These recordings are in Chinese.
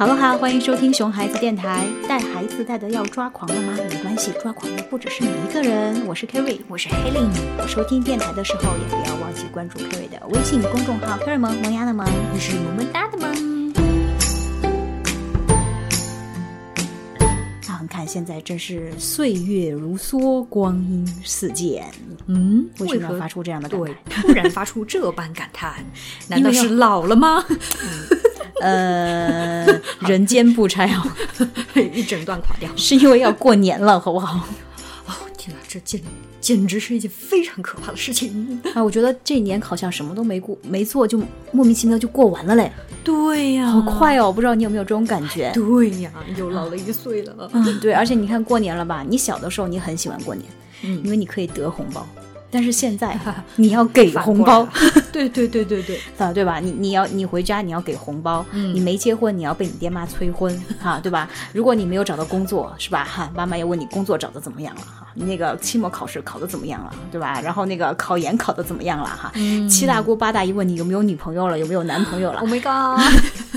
哈喽哈，欢迎收听熊孩子电台。带孩子带的要抓狂了吗？没关系，抓狂的不只是你一个人。我是 Kerry，我是 Helen。收听电台的时候也不要忘记关注 Kerry 的微信公众号 Kerry 萌萌芽的萌，你是萌萌哒的萌。啊，看现在真是岁月如梭，光阴似箭。嗯，为什么要发出这样的感对，突然发出这般感叹，难道是老了吗？呃，人间不拆哦，一整段垮掉，是因为要过年了，好不好？哦，天哪，这简简直是一件非常可怕的事情啊！我觉得这一年好像什么都没过，没做就莫名其妙就过完了嘞。对呀，好快哦！不知道你有没有这种感觉？对呀，又老了一岁了。嗯，对，而且你看过年了吧？你小的时候你很喜欢过年，嗯，因为你可以得红包。但是现在你要给红包，对对对对对，啊对吧？你你要你回家你要给红包，你没结婚你要被你爹妈催婚，哈对吧？如果你没有找到工作是吧？哈妈妈要问你工作找的怎么样了哈？你那个期末考试考的怎么样了对吧？然后那个考研考的怎么样了哈？七大姑八大姨问你有没有女朋友了有没有男朋友了？Oh my god！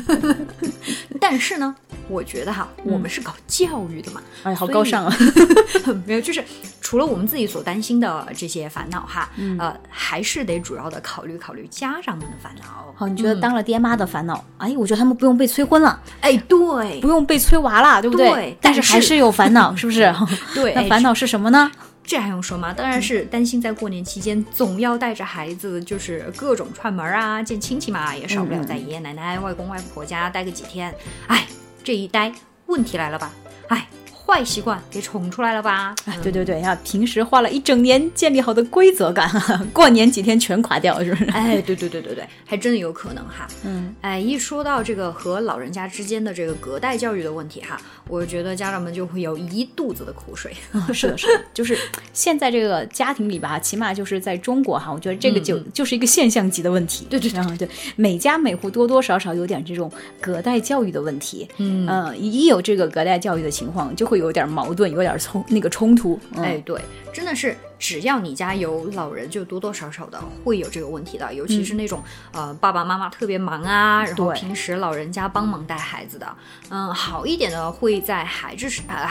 但是呢，我觉得哈，我们是搞教育的嘛，哎，好高尚啊！没有，就是除了我们自己所担心的这些烦恼哈，呃，还是得主要的考虑考虑家长们的烦恼。好，你觉得当了爹妈的烦恼？哎，我觉得他们不用被催婚了，哎，对，不用被催娃了，对不对？但是还是有烦恼，是不是？对，那烦恼是什么呢？这还用说吗？当然是担心在过年期间总要带着孩子，就是各种串门啊，见亲戚嘛，也少不了在爷爷奶奶、外公外婆家待个几天。哎，这一呆，问题来了吧？哎。坏习惯给宠出来了吧？对对对，要平时花了一整年建立好的规则感，过年几天全垮掉，是不是？哎，对对对对对，还真的有可能哈。嗯，哎，一说到这个和老人家之间的这个隔代教育的问题哈，我觉得家长们就会有一肚子的苦水。是的，是的，就是现在这个家庭里吧，起码就是在中国哈，我觉得这个就就是一个现象级的问题。对对对对，每家每户多多少少有点这种隔代教育的问题。嗯一有这个隔代教育的情况，就会。有点矛盾，有点冲那个冲突。哎，对，真的是，只要你家有老人，就多多少少的会有这个问题的。尤其是那种呃爸爸妈妈特别忙啊，然后平时老人家帮忙带孩子的，嗯，好一点的会在孩子呃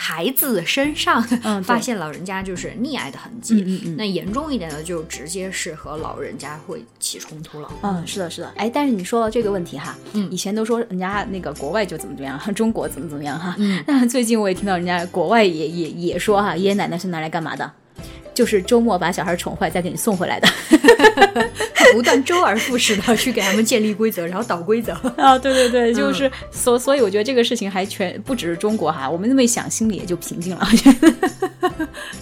孩子身上发现老人家就是溺爱的痕迹，嗯嗯那严重一点的就直接是和老人家会起冲突了。嗯，是的，是的。哎，但是你说到这个问题哈，嗯，以前都说人家那个国外就怎么怎么样，中国怎么怎么样哈，嗯，那最近我也听到人家国外也也也说哈，爷爷奶奶是拿来干嘛的？就是周末把小孩宠坏，再给你送回来的，不断周而复始的去给他们建立规则，然后导规则 啊！对对对，就是所所以我觉得这个事情还全不只是中国哈，我们那么一想，心里也就平静了。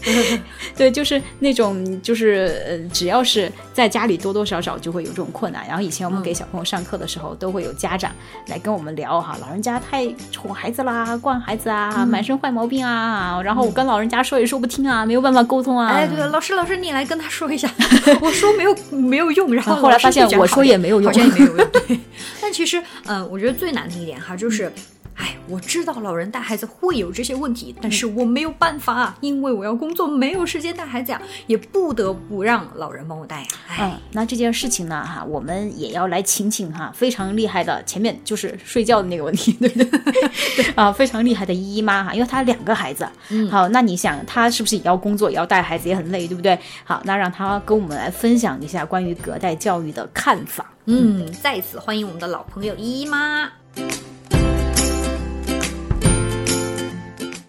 对，就是那种就是呃，只要是在家里多多少少就会有这种困难。然后以前我们给小朋友上课的时候，都会有家长来跟我们聊哈，老人家太宠孩子啦，惯孩子啊，满身坏毛病啊。然后我跟老人家说也说不听啊，没有办法沟通啊。哎，对，老师老师，你来跟他说一下，我说没有没有用。然后后来发现我说也没有用，好像也没有用。对，但其实嗯，我觉得最难的一点哈，就是。哎，我知道老人带孩子会有这些问题，但是我没有办法，因为我要工作，没有时间带孩子呀，也不得不让老人帮我带呀。嗯，那这件事情呢，哈，我们也要来请请哈，非常厉害的，前面就是睡觉的那个问题，对不对？啊，非常厉害的姨妈哈，因为她两个孩子，好，那你想她是不是也要工作，也要带孩子，也很累，对不对？好，那让她跟我们来分享一下关于隔代教育的看法。嗯，再次欢迎我们的老朋友姨妈。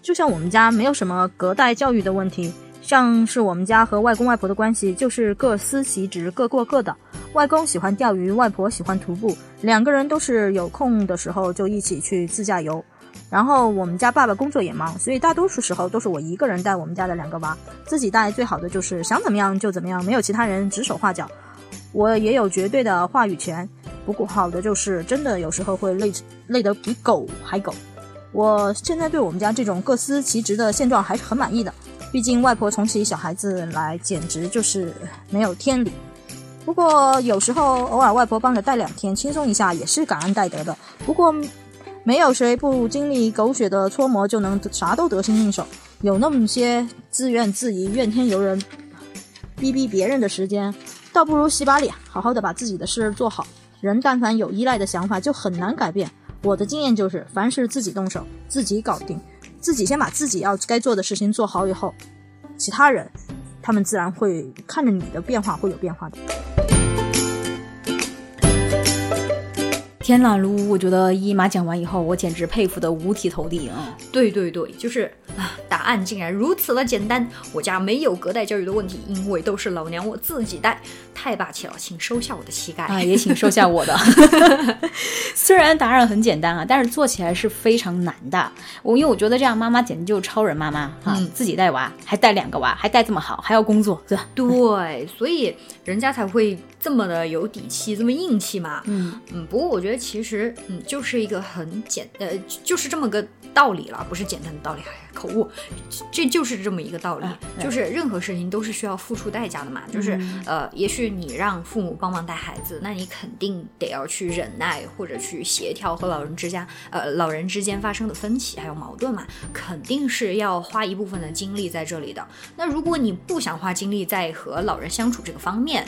就像我们家没有什么隔代教育的问题，像是我们家和外公外婆的关系就是各司其职，各过各的。外公喜欢钓鱼，外婆喜欢徒步，两个人都是有空的时候就一起去自驾游。然后我们家爸爸工作也忙，所以大多数时候都是我一个人带我们家的两个娃。自己带最好的就是想怎么样就怎么样，没有其他人指手画脚，我也有绝对的话语权。不过好的就是真的有时候会累累得比狗还狗。我现在对我们家这种各司其职的现状还是很满意的，毕竟外婆宠起小孩子来简直就是没有天理。不过有时候偶尔外婆帮着带两天，轻松一下也是感恩戴德的。不过没有谁不经历狗血的搓磨就能啥都得心应手，有那么些自怨自艾、怨天尤人、逼逼别人的时间，倒不如洗把脸，好好的把自己的事做好。人但凡有依赖的想法，就很难改变。我的经验就是，凡事自己动手，自己搞定，自己先把自己要该做的事情做好以后，其他人他们自然会看着你的变化会有变化的。天呐，卢，我觉得姨妈讲完以后，我简直佩服的五体投地啊！对对对，就是啊，答案竟然如此的简单。我家没有隔代教育的问题，因为都是老娘我自己带，太霸气了，请收下我的膝盖啊，也请收下我的。虽然答案很简单啊，但是做起来是非常难的。我因为我觉得这样妈妈简直就是超人妈妈哈、嗯自己带娃，还带两个娃，还带这么好，还要工作，对吧？对，所以人家才会这么的有底气，这么硬气嘛。嗯嗯，不过我觉得其实嗯，就是一个很简呃，就是这么个道理了，不是简单的道理，哎口误，这就是这么一个道理，就是任何事情都是需要付出代价的嘛。就是、嗯呃，也许你让父母帮忙带孩子，那你肯定得要去忍耐或者去协调和老人之间呃老人之间发生的分歧还有矛盾嘛，肯定是要花一部分的精力在这里的。那如果你不想花精力在和老人相处这个方面，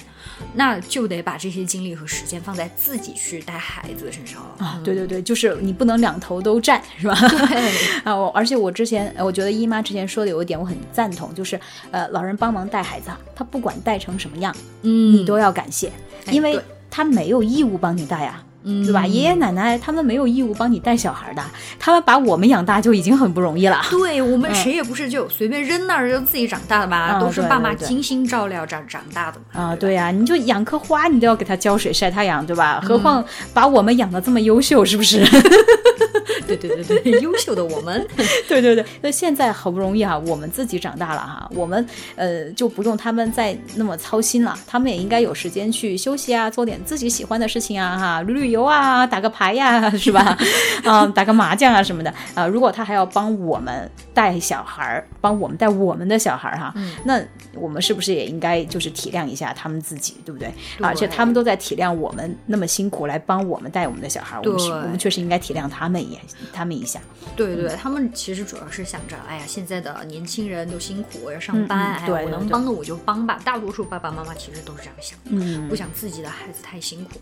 那就得把这些精力和时间放在自己去带孩子身上了。啊，对对对，就是你不能两头都占，是吧？对，啊，我而且我之前，呃我觉得姨妈之前说的有一点我很赞同，就是呃，老人帮忙带孩子啊，他不管带成什么样，嗯你都要感谢，哎因为他没有义务帮你带啊。嗯对吧？爷爷奶奶他们没有义务帮你带小孩的，他们把我们养大就已经很不容易了。对我们嗯谁也不是就随便扔那儿就自己长大的嘛，啊都是爸妈精心照料长长大的嘛。啊，对对呀、你就养棵花，你都要给它浇水、晒太阳，对嗯吧？何况把我们养的这么优秀，是不是？对对对对，优秀的我们，对对对，那现在好不容易哈、我们自己长大了哈，我们呃就不用他们再那么操心了，他们也应该有时间去休息啊，做点自己喜欢的事情啊哈，旅旅游啊，打个牌呀、是吧？啊、打个麻将啊什么的。啊、如果他还要帮我们带小孩儿，帮我们带我们的小孩儿哈，那我们是不是也应该就是体谅一下他们自己，对不对？对。而且他们都在体谅我们那么辛苦来帮我们带我们的小孩儿，我们是我们确实应该体谅他们也他们一下。对对，他们其实主要是想着，哎呀，现在的年轻人都辛苦，我要上班，哎我能帮的我就帮吧。大多数爸爸妈妈其实都是这样想的，嗯不想自己的孩子太辛苦。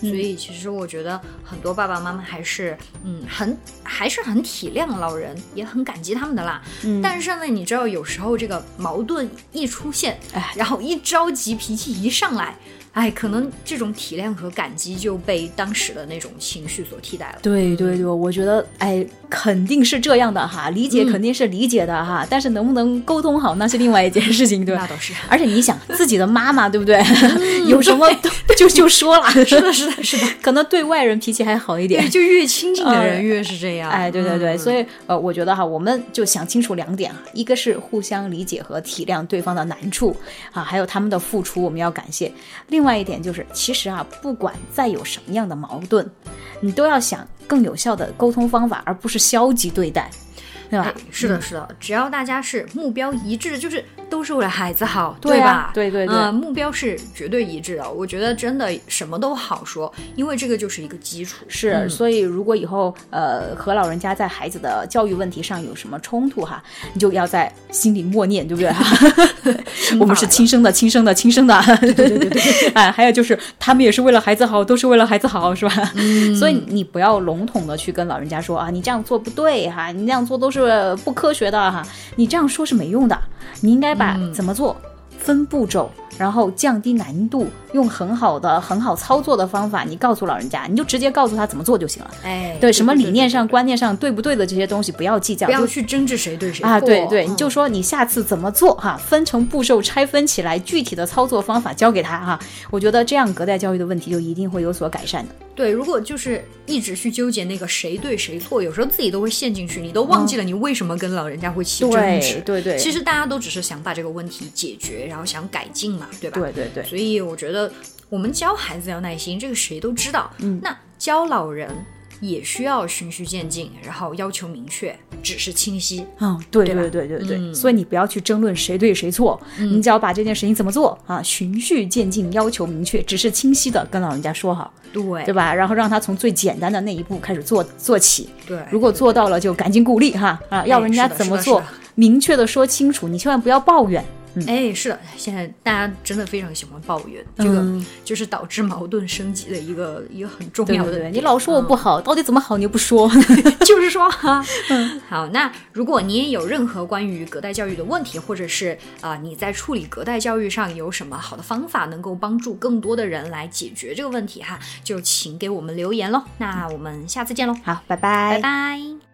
所以其实我觉得很多爸爸妈妈还是，嗯，很还是很体谅老人，也很感激他们的啦。嗯但是呢，你知道有时候这个矛盾一出现，哎然后一着急，脾气一上来。哎，可能这种体谅和感激就被当时的那种情绪所替代了。对对对，我觉得哎，肯定是这样的哈，理解肯定是理解的哈，但是能不能沟通好，那是另外一件事情，对吧？那倒是，而且你想，自己的妈妈对不对？有什么都就就说了，是的，是的，是的。可能对外人脾气还好一点对，。就越亲近的人呃越是这样。哎，对对对，嗯所以呃，我觉得哈，我们就想清楚两点啊，一个是互相理解和体谅对方的难处啊，还有他们的付出，我们要感谢；另另外一点就是，其实啊，不管再有什么样的矛盾，你都要想更有效的沟通方法，而不是消极对待，对吧哎？，是的，是的，只要大家是目标一致，就是都是为了孩子好，对啊吧？对对对呃目标是绝对一致的。我觉得真的什么都好说，因为这个就是一个基础。是，嗯所以如果以后呃和老人家在孩子的教育问题上有什么冲突哈，你就要在心里默念，对不对？我们是亲生的，亲生的，亲生的。对对对对。哎，还有就是他们也是为了孩子好，都是为了孩子好，是吧？所以你不要笼统的去跟老人家说啊，你这样做不对哈，你那样做都是不科学的哈，你这样说是没用的，你应该把怎么做。分步骤，然后降低难度，用很好的、很好操作的方法，你告诉老人家，你就直接告诉他怎么做就行了。哎，对，什么理念上、观念上对不对的这些东西不要计较，就不要去争执谁对谁啊，对对，嗯你就说你下次怎么做哈，分成步骤拆分起来，具体的操作方法教给他哈。我觉得这样隔代教育的问题就一定会有所改善的。对，如果就是一直去纠结那个谁对谁错，有时候自己都会陷进去，你都忘记了你为什么跟老人家会起争执。对对其实大家都只是想把这个问题解决，然后想改进嘛，对吧？对对对，所以我觉得我们教孩子要耐心，这个谁都知道。嗯，那教老人也需要循序渐进，然后要求明确，指示清晰。嗯，对对对对对所以你不要去争论谁对谁错，你只要把这件事情怎么做啊，循序渐进，要求明确，指示清晰的跟老人家说好，对。对吧？然后让他从最简单的那一步开始做做起，对，如果做到了就赶紧鼓励哈啊，要人家怎么做明确的说清楚，你千万不要抱怨。哎，是的，现在大家真的非常喜欢抱怨，这个就是导致矛盾升级的一个一个很重要的。对你老说我不好，到底怎么好你又不说？就是说哈。好，那如果你也有任何关于隔代教育的问题，或者是啊你在处理隔代教育上有什么好的方法，能够帮助更多的人来解决这个问题哈，就请给我们留言喽。那我们下次见喽。好，拜拜，拜拜。